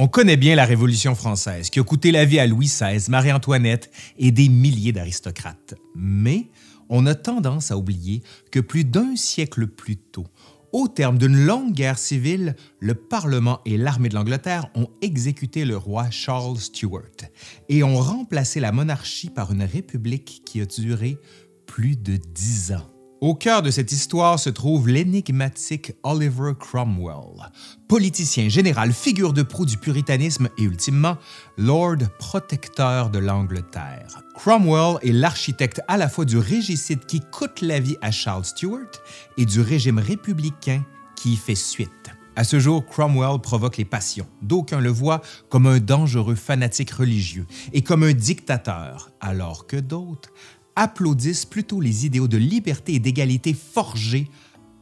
On connaît bien la Révolution française qui a coûté la vie à Louis XVI, Marie-Antoinette et des milliers d'aristocrates. Mais on a tendance à oublier que plus d'un siècle plus tôt, au terme d'une longue guerre civile, le Parlement et l'armée de l'Angleterre ont exécuté le roi Charles Stuart et ont remplacé la monarchie par une république qui a duré plus de dix ans. Au cœur de cette histoire se trouve l'énigmatique Oliver Cromwell, politicien général, figure de proue du puritanisme et ultimement Lord protecteur de l'Angleterre. Cromwell est l'architecte à la fois du régicide qui coûte la vie à Charles Stuart et du régime républicain qui y fait suite. À ce jour, Cromwell provoque les passions. D'aucuns le voient comme un dangereux fanatique religieux et comme un dictateur, alors que d'autres applaudissent plutôt les idéaux de liberté et d'égalité forgés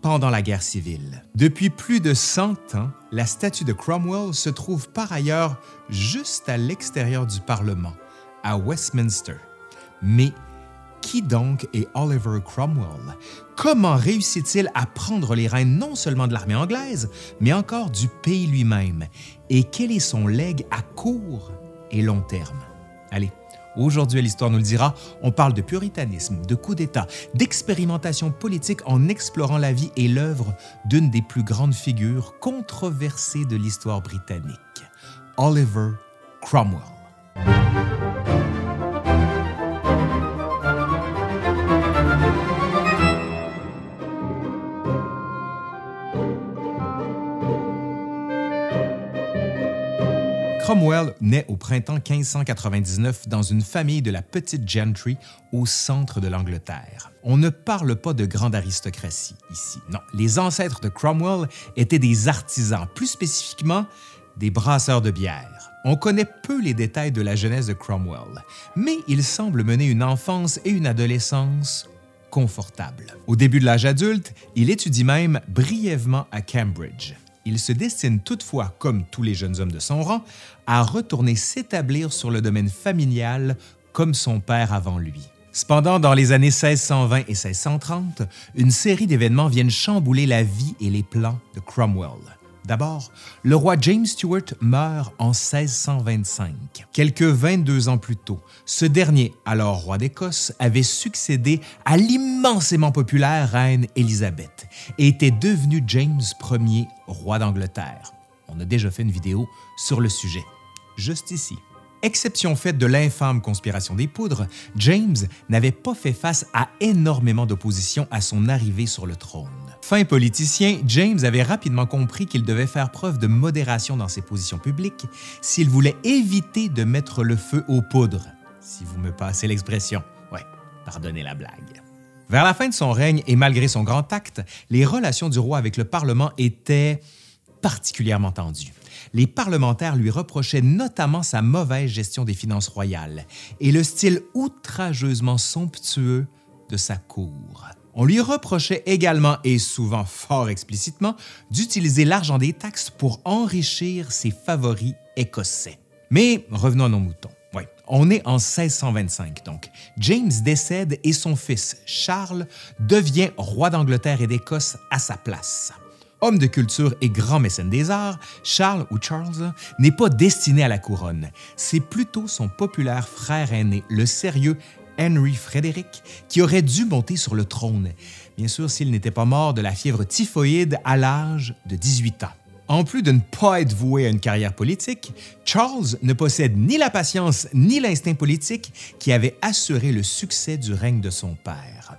pendant la guerre civile. Depuis plus de 100 ans, la statue de Cromwell se trouve par ailleurs juste à l'extérieur du Parlement, à Westminster. Mais qui donc est Oliver Cromwell? Comment réussit-il à prendre les rênes non seulement de l'armée anglaise, mais encore du pays lui-même? Et quel est son legs à court et long terme? Allez, Aujourd'hui, l'histoire nous le dira, on parle de puritanisme, de coup d'État, d'expérimentation politique en explorant la vie et l'œuvre d'une des plus grandes figures controversées de l'histoire britannique, Oliver Cromwell. Cromwell naît au printemps 1599 dans une famille de la petite gentry au centre de l'Angleterre. On ne parle pas de grande aristocratie ici. Non, les ancêtres de Cromwell étaient des artisans, plus spécifiquement des brasseurs de bière. On connaît peu les détails de la jeunesse de Cromwell, mais il semble mener une enfance et une adolescence confortables. Au début de l'âge adulte, il étudie même brièvement à Cambridge. Il se destine toutefois, comme tous les jeunes hommes de son rang, à retourner s'établir sur le domaine familial comme son père avant lui. Cependant, dans les années 1620 et 1630, une série d'événements viennent chambouler la vie et les plans de Cromwell. D'abord, le roi James Stuart meurt en 1625. Quelques 22 ans plus tôt, ce dernier, alors roi d'Écosse, avait succédé à l'immensément populaire reine Élisabeth et était devenu James Ier, roi d'Angleterre. On a déjà fait une vidéo sur le sujet, juste ici. Exception faite de l'infâme conspiration des poudres, James n'avait pas fait face à énormément d'opposition à son arrivée sur le trône. Fin politicien, James avait rapidement compris qu'il devait faire preuve de modération dans ses positions publiques s'il voulait éviter de mettre le feu aux poudres, si vous me passez l'expression. Ouais, pardonnez la blague. Vers la fin de son règne et malgré son grand acte, les relations du roi avec le Parlement étaient particulièrement tendues les parlementaires lui reprochaient notamment sa mauvaise gestion des finances royales et le style outrageusement somptueux de sa cour. On lui reprochait également, et souvent fort explicitement, d'utiliser l'argent des taxes pour enrichir ses favoris écossais. Mais revenons à nos moutons. Oui, on est en 1625 donc. James décède et son fils, Charles, devient roi d'Angleterre et d'Écosse à sa place. Homme de culture et grand mécène des arts, Charles ou Charles n'est pas destiné à la couronne. C'est plutôt son populaire frère aîné, le sérieux Henry Frédéric, qui aurait dû monter sur le trône, bien sûr s'il n'était pas mort de la fièvre typhoïde à l'âge de 18 ans. En plus de ne pas être voué à une carrière politique, Charles ne possède ni la patience ni l'instinct politique qui avait assuré le succès du règne de son père.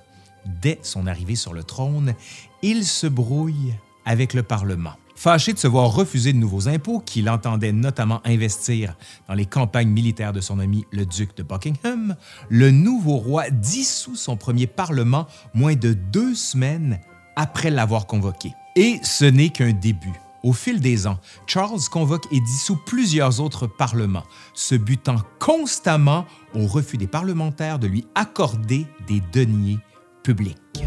Dès son arrivée sur le trône, il se brouille avec le Parlement. Fâché de se voir refuser de nouveaux impôts qu'il entendait notamment investir dans les campagnes militaires de son ami le duc de Buckingham, le nouveau roi dissout son premier Parlement moins de deux semaines après l'avoir convoqué. Et ce n'est qu'un début. Au fil des ans, Charles convoque et dissout plusieurs autres parlements, se butant constamment au refus des parlementaires de lui accorder des deniers publics.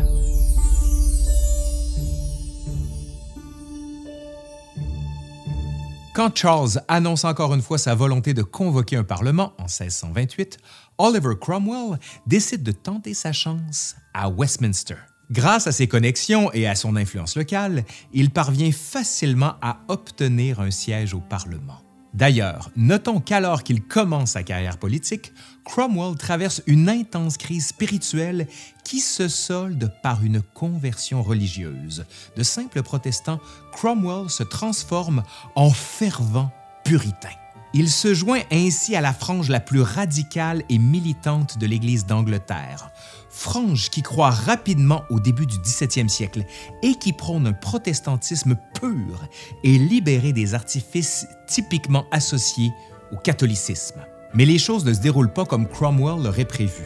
Quand Charles annonce encore une fois sa volonté de convoquer un Parlement en 1628, Oliver Cromwell décide de tenter sa chance à Westminster. Grâce à ses connexions et à son influence locale, il parvient facilement à obtenir un siège au Parlement. D'ailleurs, notons qu'alors qu'il commence sa carrière politique, Cromwell traverse une intense crise spirituelle qui se solde par une conversion religieuse. De simple protestant, Cromwell se transforme en fervent puritain. Il se joint ainsi à la frange la plus radicale et militante de l'Église d'Angleterre, frange qui croit rapidement au début du 17e siècle et qui prône un protestantisme pur et libéré des artifices typiquement associés au catholicisme. Mais les choses ne se déroulent pas comme Cromwell l'aurait prévu.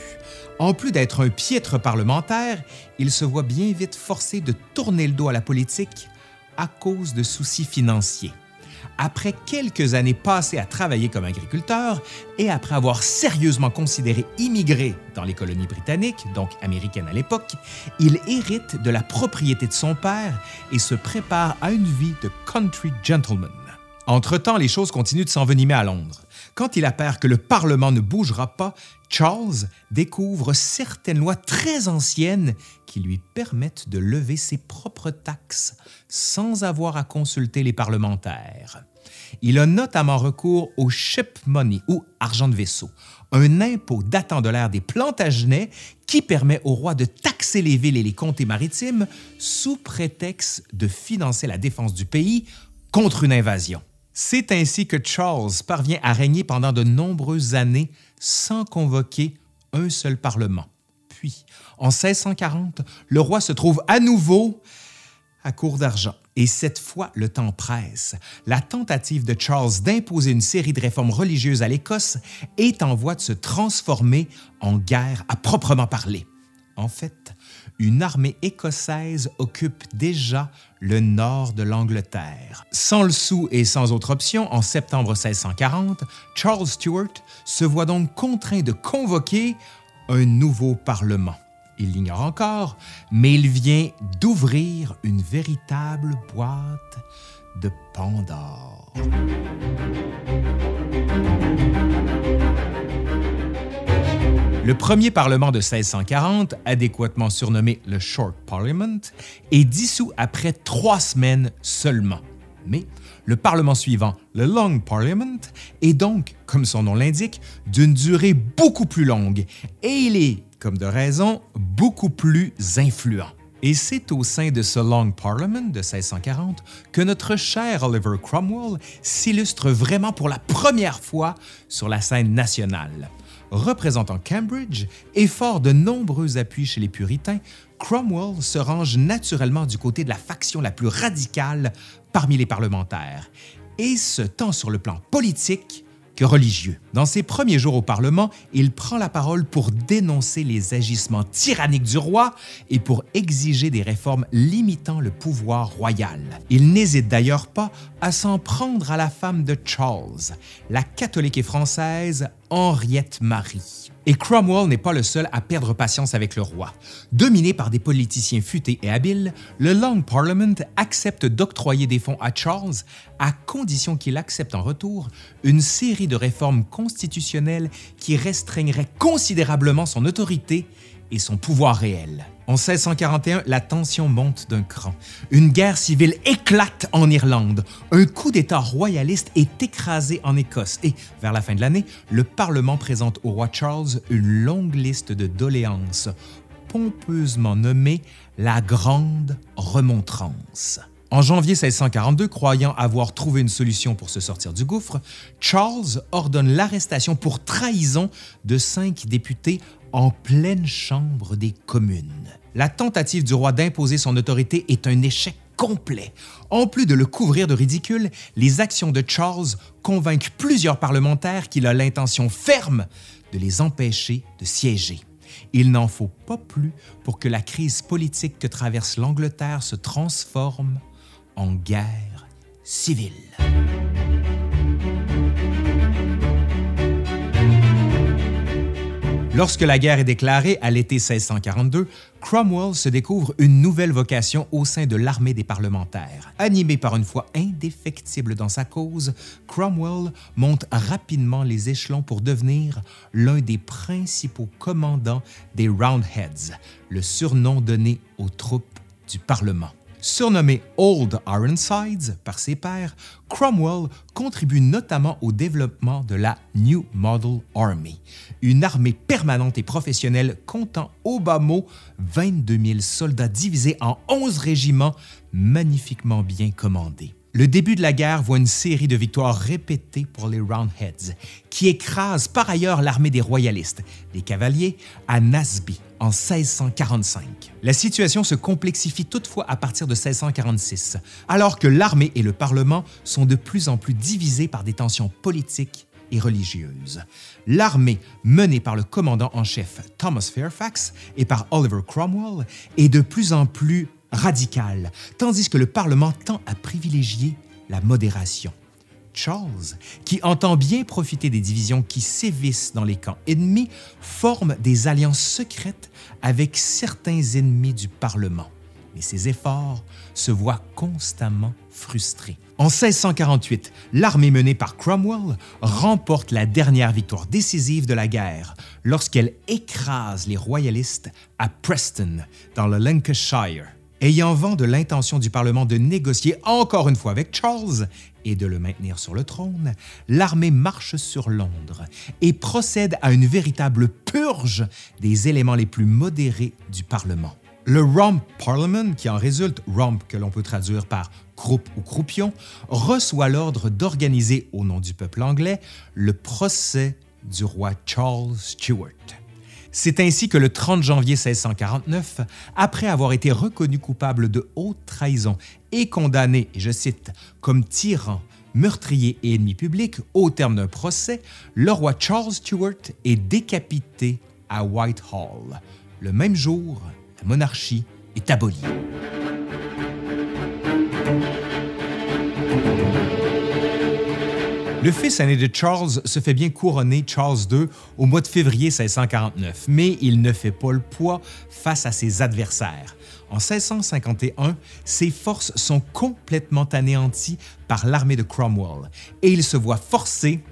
En plus d'être un piètre parlementaire, il se voit bien vite forcé de tourner le dos à la politique à cause de soucis financiers après quelques années passées à travailler comme agriculteur et après avoir sérieusement considéré immigrer dans les colonies britanniques, donc américaines à l'époque, il hérite de la propriété de son père et se prépare à une vie de country gentleman. Entre-temps, les choses continuent de s'envenimer à Londres. Quand il appert que le Parlement ne bougera pas, Charles découvre certaines lois très anciennes qui lui permettent de lever ses propres taxes sans avoir à consulter les parlementaires. Il a notamment recours au ship money ou argent de vaisseau, un impôt datant de l'ère des Plantagenets qui permet au roi de taxer les villes et les comtés maritimes sous prétexte de financer la défense du pays contre une invasion. C'est ainsi que Charles parvient à régner pendant de nombreuses années sans convoquer un seul parlement. Puis, en 1640, le roi se trouve à nouveau à court d'argent. Et cette fois, le temps presse. La tentative de Charles d'imposer une série de réformes religieuses à l'Écosse est en voie de se transformer en guerre à proprement parler. En fait, une armée écossaise occupe déjà le nord de l'Angleterre. Sans le sou et sans autre option, en septembre 1640, Charles Stuart se voit donc contraint de convoquer un nouveau Parlement. Il l'ignore encore, mais il vient d'ouvrir une véritable boîte de Pandore. Le premier Parlement de 1640, adéquatement surnommé le Short Parliament, est dissous après trois semaines seulement. Mais le Parlement suivant, le Long Parliament, est donc, comme son nom l'indique, d'une durée beaucoup plus longue et il est, comme de raison, beaucoup plus influent. Et c'est au sein de ce Long Parliament de 1640 que notre cher Oliver Cromwell s'illustre vraiment pour la première fois sur la scène nationale. Représentant Cambridge et fort de nombreux appuis chez les puritains, Cromwell se range naturellement du côté de la faction la plus radicale parmi les parlementaires, et ce tant sur le plan politique religieux. Dans ses premiers jours au Parlement, il prend la parole pour dénoncer les agissements tyranniques du roi et pour exiger des réformes limitant le pouvoir royal. Il n'hésite d'ailleurs pas à s'en prendre à la femme de Charles, la catholique et française Henriette Marie. Et Cromwell n'est pas le seul à perdre patience avec le roi. Dominé par des politiciens futés et habiles, le Long Parliament accepte d'octroyer des fonds à Charles à condition qu'il accepte en retour une série de réformes constitutionnelles qui restreigneraient considérablement son autorité et son pouvoir réel. En 1641, la tension monte d'un cran. Une guerre civile éclate en Irlande. Un coup d'État royaliste est écrasé en Écosse et, vers la fin de l'année, le Parlement présente au roi Charles une longue liste de doléances, pompeusement nommée la Grande Remontrance. En janvier 1642, croyant avoir trouvé une solution pour se sortir du gouffre, Charles ordonne l'arrestation pour trahison de cinq députés en pleine chambre des communes. La tentative du roi d'imposer son autorité est un échec complet. En plus de le couvrir de ridicule, les actions de Charles convainquent plusieurs parlementaires qu'il a l'intention ferme de les empêcher de siéger. Il n'en faut pas plus pour que la crise politique que traverse l'Angleterre se transforme en guerre civile. Lorsque la guerre est déclarée à l'été 1642, Cromwell se découvre une nouvelle vocation au sein de l'armée des parlementaires. Animé par une foi indéfectible dans sa cause, Cromwell monte rapidement les échelons pour devenir l'un des principaux commandants des Roundheads, le surnom donné aux troupes du Parlement. Surnommé Old Ironsides par ses pairs, Cromwell contribue notamment au développement de la New Model Army, une armée permanente et professionnelle comptant au bas mot 22 000 soldats divisés en 11 régiments magnifiquement bien commandés. Le début de la guerre voit une série de victoires répétées pour les Roundheads, qui écrasent par ailleurs l'armée des royalistes, les cavaliers, à Nasby en 1645. La situation se complexifie toutefois à partir de 1646, alors que l'armée et le Parlement sont de plus en plus divisés par des tensions politiques et religieuses. L'armée, menée par le commandant en chef Thomas Fairfax et par Oliver Cromwell, est de plus en plus radical, tandis que le Parlement tend à privilégier la modération. Charles, qui entend bien profiter des divisions qui sévissent dans les camps ennemis, forme des alliances secrètes avec certains ennemis du Parlement. Mais ses efforts se voient constamment frustrés. En 1648, l'armée menée par Cromwell remporte la dernière victoire décisive de la guerre lorsqu'elle écrase les royalistes à Preston, dans le Lancashire. Ayant vent de l'intention du Parlement de négocier encore une fois avec Charles et de le maintenir sur le trône, l'armée marche sur Londres et procède à une véritable purge des éléments les plus modérés du Parlement. Le Rump Parliament, qui en résulte Rump que l'on peut traduire par croupe ou croupion, reçoit l'ordre d'organiser au nom du peuple anglais le procès du roi Charles Stuart. C'est ainsi que le 30 janvier 1649, après avoir été reconnu coupable de haute trahison et condamné, et je cite, comme tyran, meurtrier et ennemi public au terme d'un procès, le roi Charles Stuart est décapité à Whitehall. Le même jour, la monarchie est abolie. Le fils aîné de Charles se fait bien couronner Charles II au mois de février 1649, mais il ne fait pas le poids face à ses adversaires. En 1651, ses forces sont complètement anéanties par l'armée de Cromwell et il se voit forcé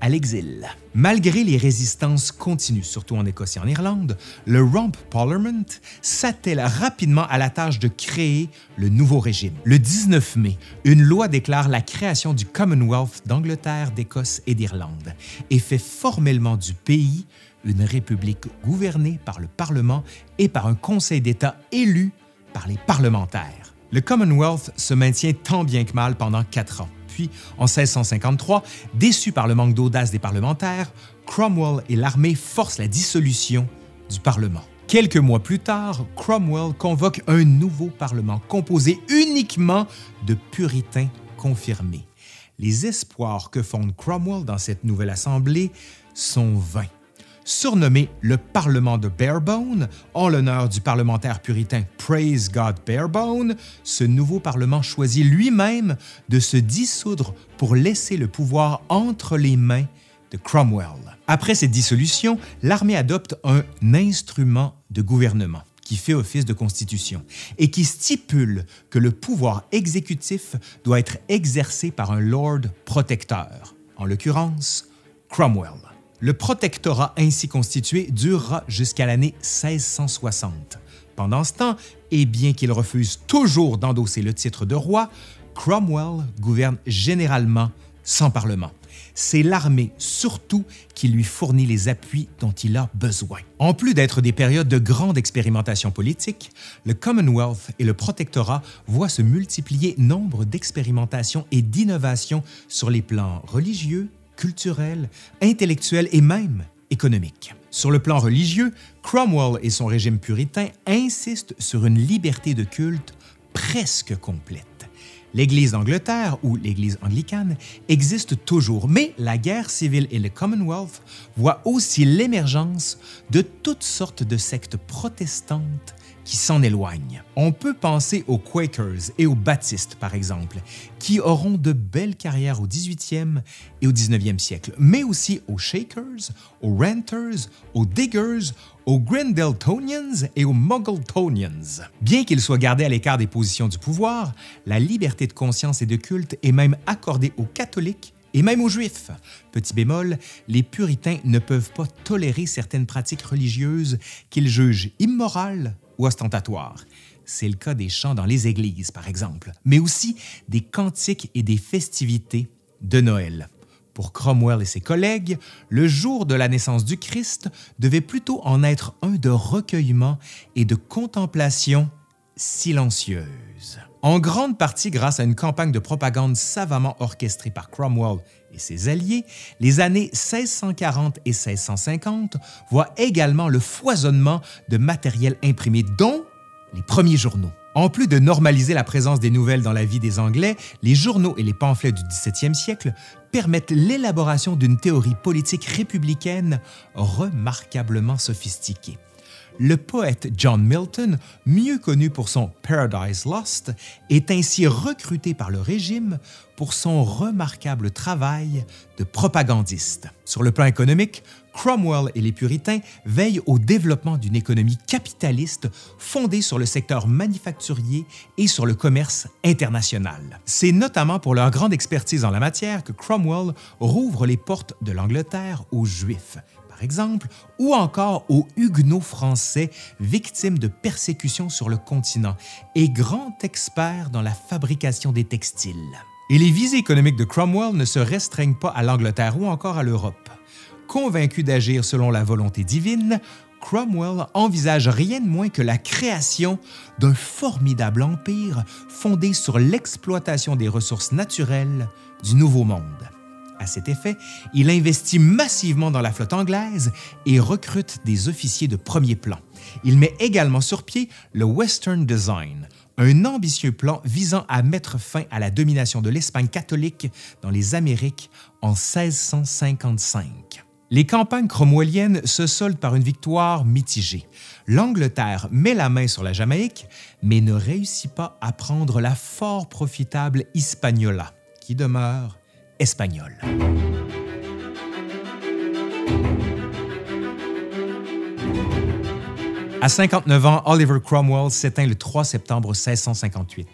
à l'exil. Malgré les résistances continues, surtout en Écosse et en Irlande, le Rump Parliament s'attelle rapidement à la tâche de créer le nouveau régime. Le 19 mai, une loi déclare la création du Commonwealth d'Angleterre, d'Écosse et d'Irlande et fait formellement du pays une république gouvernée par le Parlement et par un Conseil d'État élu par les parlementaires. Le Commonwealth se maintient tant bien que mal pendant quatre ans en 1653, déçu par le manque d'audace des parlementaires, Cromwell et l'armée forcent la dissolution du Parlement. Quelques mois plus tard, Cromwell convoque un nouveau Parlement composé uniquement de puritains confirmés. Les espoirs que fonde Cromwell dans cette nouvelle assemblée sont vains surnommé le Parlement de Barebone, en l'honneur du parlementaire puritain Praise God Barebone, ce nouveau Parlement choisit lui-même de se dissoudre pour laisser le pouvoir entre les mains de Cromwell. Après cette dissolution, l'armée adopte un instrument de gouvernement qui fait office de constitution et qui stipule que le pouvoir exécutif doit être exercé par un lord protecteur, en l'occurrence Cromwell. Le protectorat ainsi constitué durera jusqu'à l'année 1660. Pendant ce temps, et bien qu'il refuse toujours d'endosser le titre de roi, Cromwell gouverne généralement sans parlement. C'est l'armée surtout qui lui fournit les appuis dont il a besoin. En plus d'être des périodes de grande expérimentation politique, le Commonwealth et le protectorat voient se multiplier nombre d'expérimentations et d'innovations sur les plans religieux, culturel, intellectuel et même économique. Sur le plan religieux, Cromwell et son régime puritain insistent sur une liberté de culte presque complète. L'Église d'Angleterre, ou l'Église anglicane, existe toujours, mais la guerre civile et le Commonwealth voient aussi l'émergence de toutes sortes de sectes protestantes qui s'en éloignent. On peut penser aux Quakers et aux Baptistes, par exemple, qui auront de belles carrières au 18e et au 19e siècle, mais aussi aux Shakers, aux Renters, aux Diggers, aux Grendeltonians et aux Muggletonians. Bien qu'ils soient gardés à l'écart des positions du pouvoir, la liberté de conscience et de culte est même accordée aux catholiques et même aux Juifs. Petit bémol, les puritains ne peuvent pas tolérer certaines pratiques religieuses qu'ils jugent immorales ostentatoire. C'est le cas des chants dans les églises, par exemple, mais aussi des cantiques et des festivités de Noël. Pour Cromwell et ses collègues, le jour de la naissance du Christ devait plutôt en être un de recueillement et de contemplation silencieuse. En grande partie grâce à une campagne de propagande savamment orchestrée par Cromwell et ses alliés, les années 1640 et 1650 voient également le foisonnement de matériel imprimé, dont les premiers journaux. En plus de normaliser la présence des nouvelles dans la vie des Anglais, les journaux et les pamphlets du 17e siècle permettent l'élaboration d'une théorie politique républicaine remarquablement sophistiquée. Le poète John Milton, mieux connu pour son Paradise Lost, est ainsi recruté par le régime pour son remarquable travail de propagandiste. Sur le plan économique, Cromwell et les puritains veillent au développement d'une économie capitaliste fondée sur le secteur manufacturier et sur le commerce international. C'est notamment pour leur grande expertise en la matière que Cromwell rouvre les portes de l'Angleterre aux Juifs, exemple, ou encore aux Huguenots français victimes de persécutions sur le continent et grand expert dans la fabrication des textiles. Et les visées économiques de Cromwell ne se restreignent pas à l'Angleterre ou encore à l'Europe. Convaincu d'agir selon la volonté divine, Cromwell envisage rien de moins que la création d'un formidable empire fondé sur l'exploitation des ressources naturelles du Nouveau Monde. À cet effet, il investit massivement dans la flotte anglaise et recrute des officiers de premier plan. Il met également sur pied le Western Design, un ambitieux plan visant à mettre fin à la domination de l'Espagne catholique dans les Amériques en 1655. Les campagnes cromwelliennes se soldent par une victoire mitigée. L'Angleterre met la main sur la Jamaïque, mais ne réussit pas à prendre la fort profitable Hispaniola, qui demeure espagnol. À 59 ans, Oliver Cromwell s'éteint le 3 septembre 1658.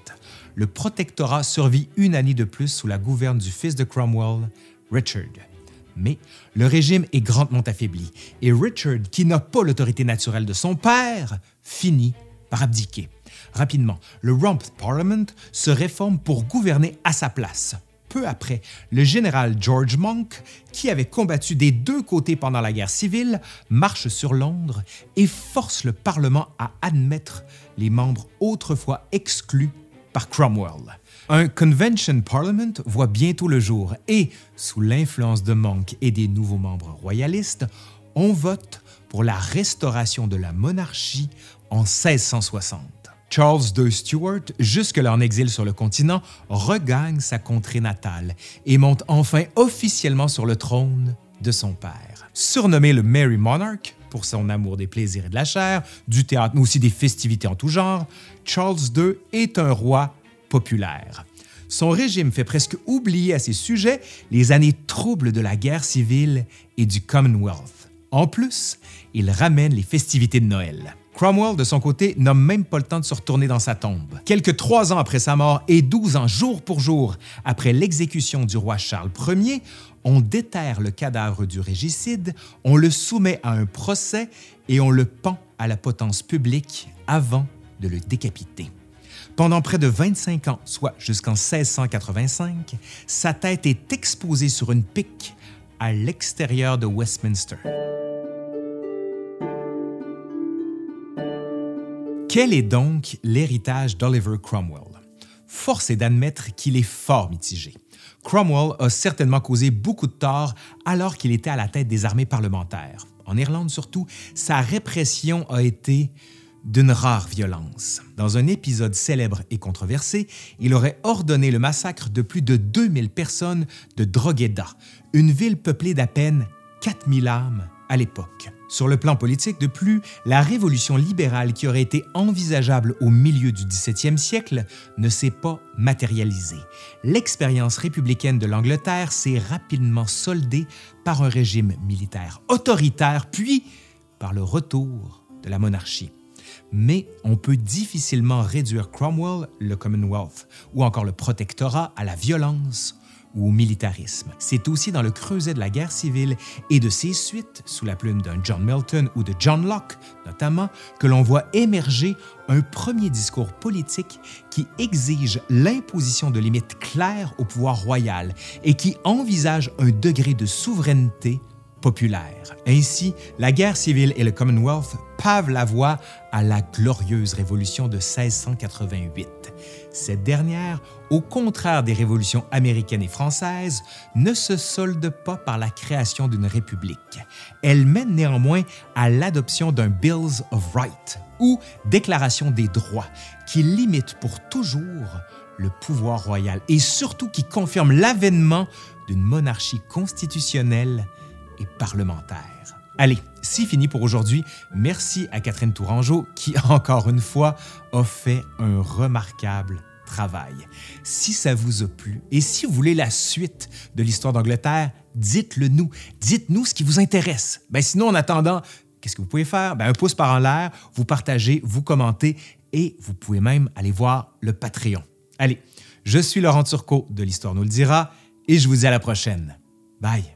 Le protectorat survit une année de plus sous la gouverne du fils de Cromwell, Richard. Mais le régime est grandement affaibli et Richard, qui n'a pas l'autorité naturelle de son père, finit par abdiquer. Rapidement, le Rump Parliament se réforme pour gouverner à sa place peu après, le général George Monk, qui avait combattu des deux côtés pendant la guerre civile, marche sur Londres et force le Parlement à admettre les membres autrefois exclus par Cromwell. Un Convention Parliament voit bientôt le jour et, sous l'influence de Monk et des nouveaux membres royalistes, on vote pour la restauration de la monarchie en 1660. Charles II Stuart, jusque-là en exil sur le continent, regagne sa contrée natale et monte enfin officiellement sur le trône de son père. Surnommé le Merry Monarch pour son amour des plaisirs et de la chair, du théâtre, mais aussi des festivités en tout genre, Charles II est un roi populaire. Son régime fait presque oublier à ses sujets les années troubles de la guerre civile et du Commonwealth. En plus, il ramène les festivités de Noël. Cromwell, de son côté, n'a même pas le temps de se retourner dans sa tombe. Quelques trois ans après sa mort et douze ans jour pour jour après l'exécution du roi Charles Ier, on déterre le cadavre du régicide, on le soumet à un procès et on le pend à la potence publique avant de le décapiter. Pendant près de 25 ans, soit jusqu'en 1685, sa tête est exposée sur une pique à l'extérieur de Westminster. Quel est donc l'héritage d'Oliver Cromwell? Force est d'admettre qu'il est fort mitigé. Cromwell a certainement causé beaucoup de tort alors qu'il était à la tête des armées parlementaires. En Irlande surtout, sa répression a été d'une rare violence. Dans un épisode célèbre et controversé, il aurait ordonné le massacre de plus de 2000 personnes de Drogheda, une ville peuplée d'à peine 4000 âmes à l'époque. Sur le plan politique, de plus, la révolution libérale qui aurait été envisageable au milieu du 17e siècle ne s'est pas matérialisée. L'expérience républicaine de l'Angleterre s'est rapidement soldée par un régime militaire autoritaire, puis par le retour de la monarchie. Mais on peut difficilement réduire Cromwell, le Commonwealth ou encore le protectorat à la violence ou au militarisme. C'est aussi dans le creuset de la guerre civile et de ses suites, sous la plume d'un John Milton ou de John Locke notamment, que l'on voit émerger un premier discours politique qui exige l'imposition de limites claires au pouvoir royal et qui envisage un degré de souveraineté populaire. Ainsi, la guerre civile et le Commonwealth pavent la voie à la glorieuse révolution de 1688. Cette dernière, au contraire des révolutions américaines et françaises, ne se solde pas par la création d'une république. Elle mène néanmoins à l'adoption d'un Bills of Rights, ou Déclaration des droits, qui limite pour toujours le pouvoir royal et surtout qui confirme l'avènement d'une monarchie constitutionnelle parlementaire. Allez, c'est fini pour aujourd'hui. Merci à Catherine Tourangeau qui, encore une fois, a fait un remarquable travail. Si ça vous a plu et si vous voulez la suite de l'histoire d'Angleterre, dites-le nous. Dites-nous ce qui vous intéresse. Ben sinon, en attendant, qu'est-ce que vous pouvez faire? Ben, un pouce par en l'air, vous partagez, vous commentez et vous pouvez même aller voir le Patreon. Allez, je suis Laurent Turcot de l'Histoire nous le dira et je vous dis à la prochaine. Bye.